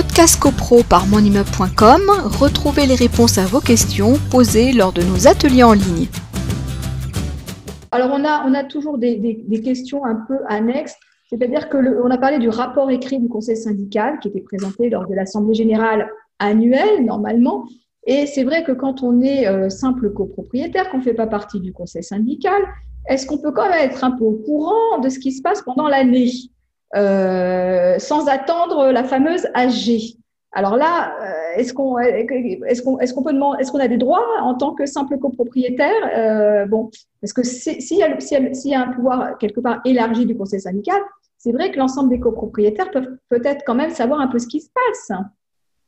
podcast copro par monimmeuble.com, retrouvez les réponses à vos questions posées lors de nos ateliers en ligne. Alors, on a, on a toujours des, questions un peu annexes. C'est-à-dire qu'on a parlé du rapport écrit du conseil syndical qui était présenté lors de l'Assemblée générale annuelle, normalement. Et c'est vrai que quand on est euh, simple copropriétaire, qu'on ne fait pas partie du conseil syndical, est-ce qu'on peut quand même être un peu au courant de ce qui se passe pendant l'année? Euh, sans attendre la fameuse AG. Alors là, euh, est-ce qu'on est-ce est-ce est-ce a des droits en tant que simple copropriétaire euh, Bon, parce que s'il y, a, y, a un pouvoir quelque part élargi du conseil syndical, c'est vrai que l'ensemble des copropriétaires peuvent peut-être quand même savoir un peu ce qui se passe.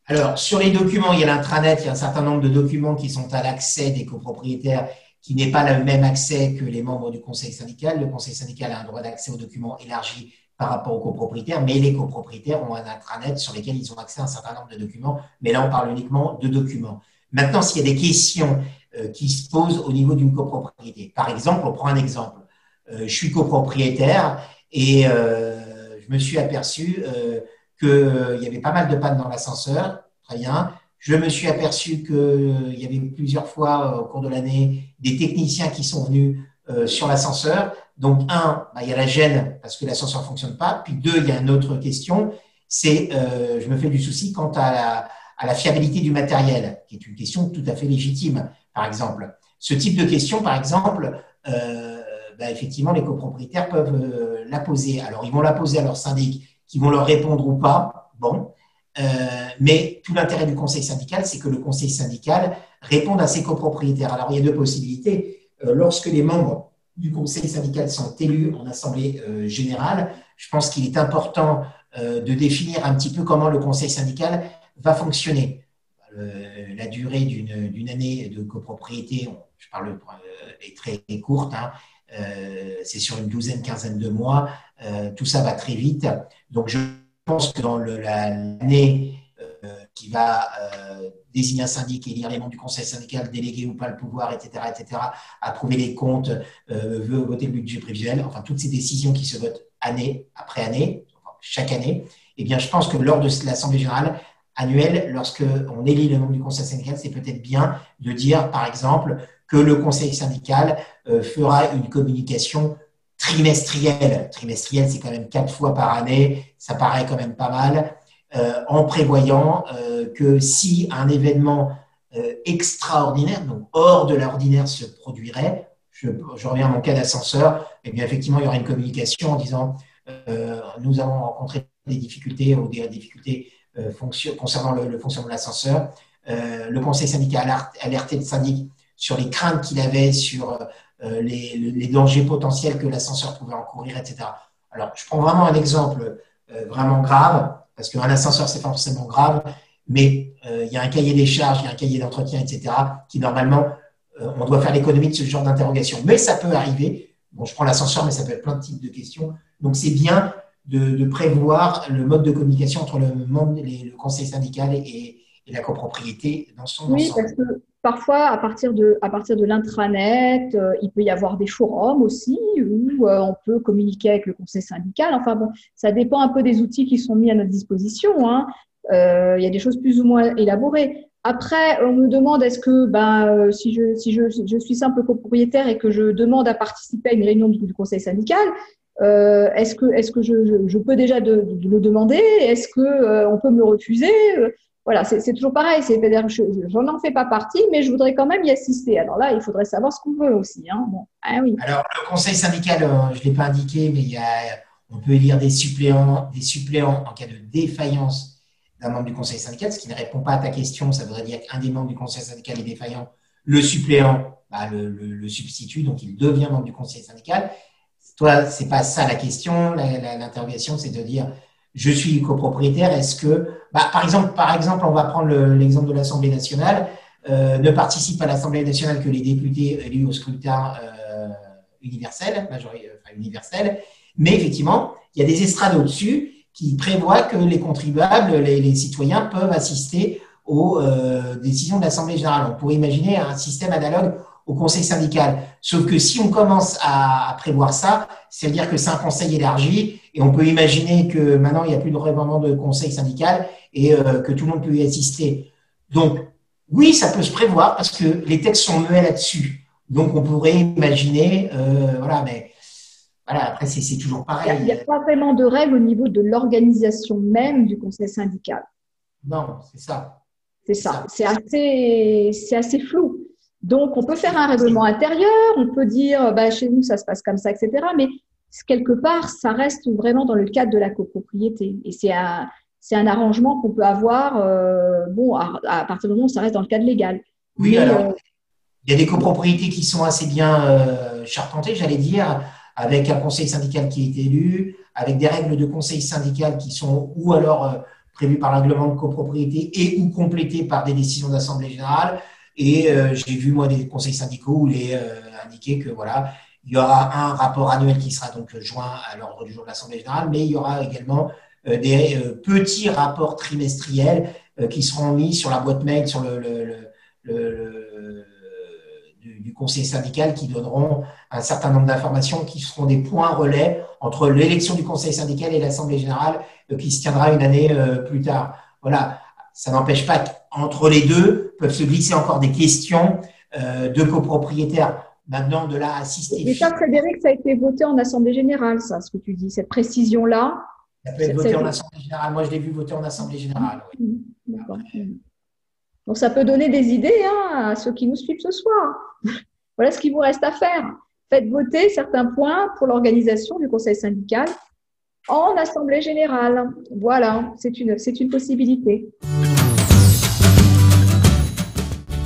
Alors, sur les documents, il y a l'intranet, il y a un certain nombre de documents qui sont à l'accès des copropriétaires qui n'est pas le même accès que les membres du conseil syndical. Le conseil syndical a un droit d'accès aux documents élargi par rapport aux copropriétaires, mais les copropriétaires ont un intranet sur lesquels ils ont accès à un certain nombre de documents. Mais là, on parle uniquement de documents. Maintenant, s'il y a des questions euh, qui se posent au niveau d'une copropriété, par exemple, on prend un exemple. Euh, je suis copropriétaire et euh, je me suis aperçu qu'il y avait pas mal de pannes dans l'ascenseur. Très bien. Je me suis aperçu qu'il y avait plusieurs fois au cours de l'année des techniciens qui sont venus sur l'ascenseur. Donc, un, bah, il y a la gêne parce que l'ascenseur ne fonctionne pas. Puis deux, il y a une autre question, c'est euh, je me fais du souci quant à la, fiabilité du matériel, qui est une question tout à fait légitime, par exemple. Ce type de question, par exemple, euh, bah, effectivement, les copropriétaires peuvent euh, la poser. Alors, ils vont la poser à leur syndic, qui vont leur répondre ou pas. Bon. Euh, mais tout l'intérêt du conseil syndical, c'est que le conseil syndical réponde à ses copropriétaires. Alors, il y a deux possibilités. Lorsque les membres du conseil syndical sont élus en assemblée euh, générale, je pense qu'il est important euh, de définir un petit peu comment le conseil syndical va fonctionner. Euh, la durée d'une année de copropriété, je parle, est très courte, hein, c'est sur une douzaine, quinzaine de mois, tout ça va très vite. Donc je pense que dans l'année qui va désigner un syndic, élire les membres du conseil syndical, déléguer ou pas le pouvoir, etc., etc., approuver les comptes, euh, voter le budget prévisuel, enfin toutes ces décisions qui se votent année après année, chaque année, eh bien, je pense que lors de l'Assemblée générale annuelle, lorsque on élit le membre du conseil syndical, c'est peut-être bien de dire, par exemple, que le conseil syndical euh, fera une communication trimestrielle. Trimestrielle, c'est quand même quatre fois par année, ça paraît quand même pas mal. Euh, en prévoyant euh, que si un événement euh, extraordinaire, donc hors de l'ordinaire, se produirait, je, reviens à mon cas d'ascenseur, et eh bien effectivement, il y aura une communication en disant nous avons rencontré des difficultés ou des difficultés concernant le, fonctionnement de l'ascenseur. le conseil syndical a alerté le syndic sur les craintes qu'il avait sur les, les, dangers potentiels que l'ascenseur pouvait encourir, etc. Alors, je prends vraiment un exemple vraiment grave parce qu'un ascenseur, c'est forcément grave, mais euh, il y a un cahier des charges, il y a un cahier d'entretien, etc., qui normalement, euh, on doit faire l'économie de ce genre d'interrogation. Mais ça peut arriver. Bon, je prends l'ascenseur, mais ça peut être plein de types de questions. Donc, c'est bien de, prévoir le mode de communication entre le, le conseil syndical et, la copropriété dans son oui, Parce que parfois, à partir de, à partir de l'intranet, euh, il peut y avoir des forums aussi où euh, on peut communiquer avec le conseil syndical. Enfin bon, ça dépend un peu des outils qui sont mis à notre disposition. Hein. Euh, il y a des choses plus ou moins élaborées. Après, on me demande est-ce que ben, si, je, si je, je, suis simple copropriétaire et que je demande à participer à une réunion du, conseil syndical, est-ce que, est -ce que je, je, peux déjà de, le demander? Est-ce qu'on peut me refuser? Voilà, c'est toujours pareil. C'est-à-dire, je n'en fais pas partie, mais je voudrais quand même y assister. Alors là, il faudrait savoir ce qu'on veut aussi. Hein. Ah Alors, le conseil syndical, euh, je ne l'ai pas indiqué, mais il y a, on peut élire des suppléants, des suppléants en cas de défaillance d'un membre du conseil syndical, ce qui ne répond pas à ta question. Ça voudrait dire qu'un des membres du conseil syndical est défaillant. Le suppléant bah, le, substitue, donc il devient membre du conseil syndical. Toi, ce n'est pas ça la question. L'interrogation, c'est de dire je suis copropriétaire, est-ce que, bah, par, exemple, on va prendre l'exemple de l'Assemblée nationale, euh, ne participe à l'Assemblée nationale que les députés élus au scrutin euh, universel, enfin, universel, mais effectivement, il y a des estrades au-dessus qui prévoient que les contribuables, les, citoyens peuvent assister aux euh, décisions de l'Assemblée générale. On pourrait imaginer un système analogue au conseil syndical. Sauf que si on commence à, prévoir ça, c'est-à-dire que c'est un conseil élargi et on peut imaginer que maintenant il n'y a plus vraiment de conseil syndical et euh, que tout le monde peut y assister. Donc, oui, ça peut se prévoir parce que les textes sont muets là-dessus. Donc, on pourrait imaginer, euh, voilà, mais voilà, après, c'est toujours pareil. Il n'y a, pas vraiment de règles au niveau de l'organisation même du conseil syndical. Non, c'est ça. C'est ça. C'est assez, assez flou. Donc, on peut faire un règlement intérieur, on peut dire, bah, chez nous, ça se passe comme ça, etc. Mais quelque part, ça reste vraiment dans le cadre de la copropriété. Et c'est un, c'est un arrangement qu'on peut avoir, euh, bon, à, partir du moment où ça reste dans le cadre légal. Oui, alors, euh, il y a des copropriétés qui sont assez bien euh, charpentées, j'allais dire, avec un conseil syndical qui est élu, avec des règles de conseil syndical qui sont ou alors prévues par le règlement de copropriété et ou complétées par des décisions d'assemblée générale. Et j'ai vu, moi, des conseils syndicaux où il est indiqué que, voilà, il y aura un rapport annuel qui sera donc joint à l'ordre du jour de l'Assemblée générale, mais il y aura également euh, des euh, petits rapports trimestriels euh, qui seront mis sur la boîte mail sur le, du, conseil syndical qui donneront un certain nombre d'informations qui seront des points relais entre l'élection du conseil syndical et l'Assemblée générale qui se tiendra une année plus tard. Voilà, ça n'empêche pas qu'entre les deux peuvent se glisser encore des questions de copropriétaires. Maintenant, de là assister. Mais ça, Frédéric, ça a été voté en Assemblée générale, ça, ce que tu dis, cette précision-là. Ça peut être voté en Assemblée générale. Moi, je l'ai vu voter en Assemblée générale. Oui. Mmh, Donc, ça peut donner des idées hein, à ceux qui nous suivent ce soir. voilà ce qu'il vous reste à faire. Faites voter certains points pour l'organisation du conseil syndical en Assemblée générale. Voilà, c'est une, c'est une possibilité.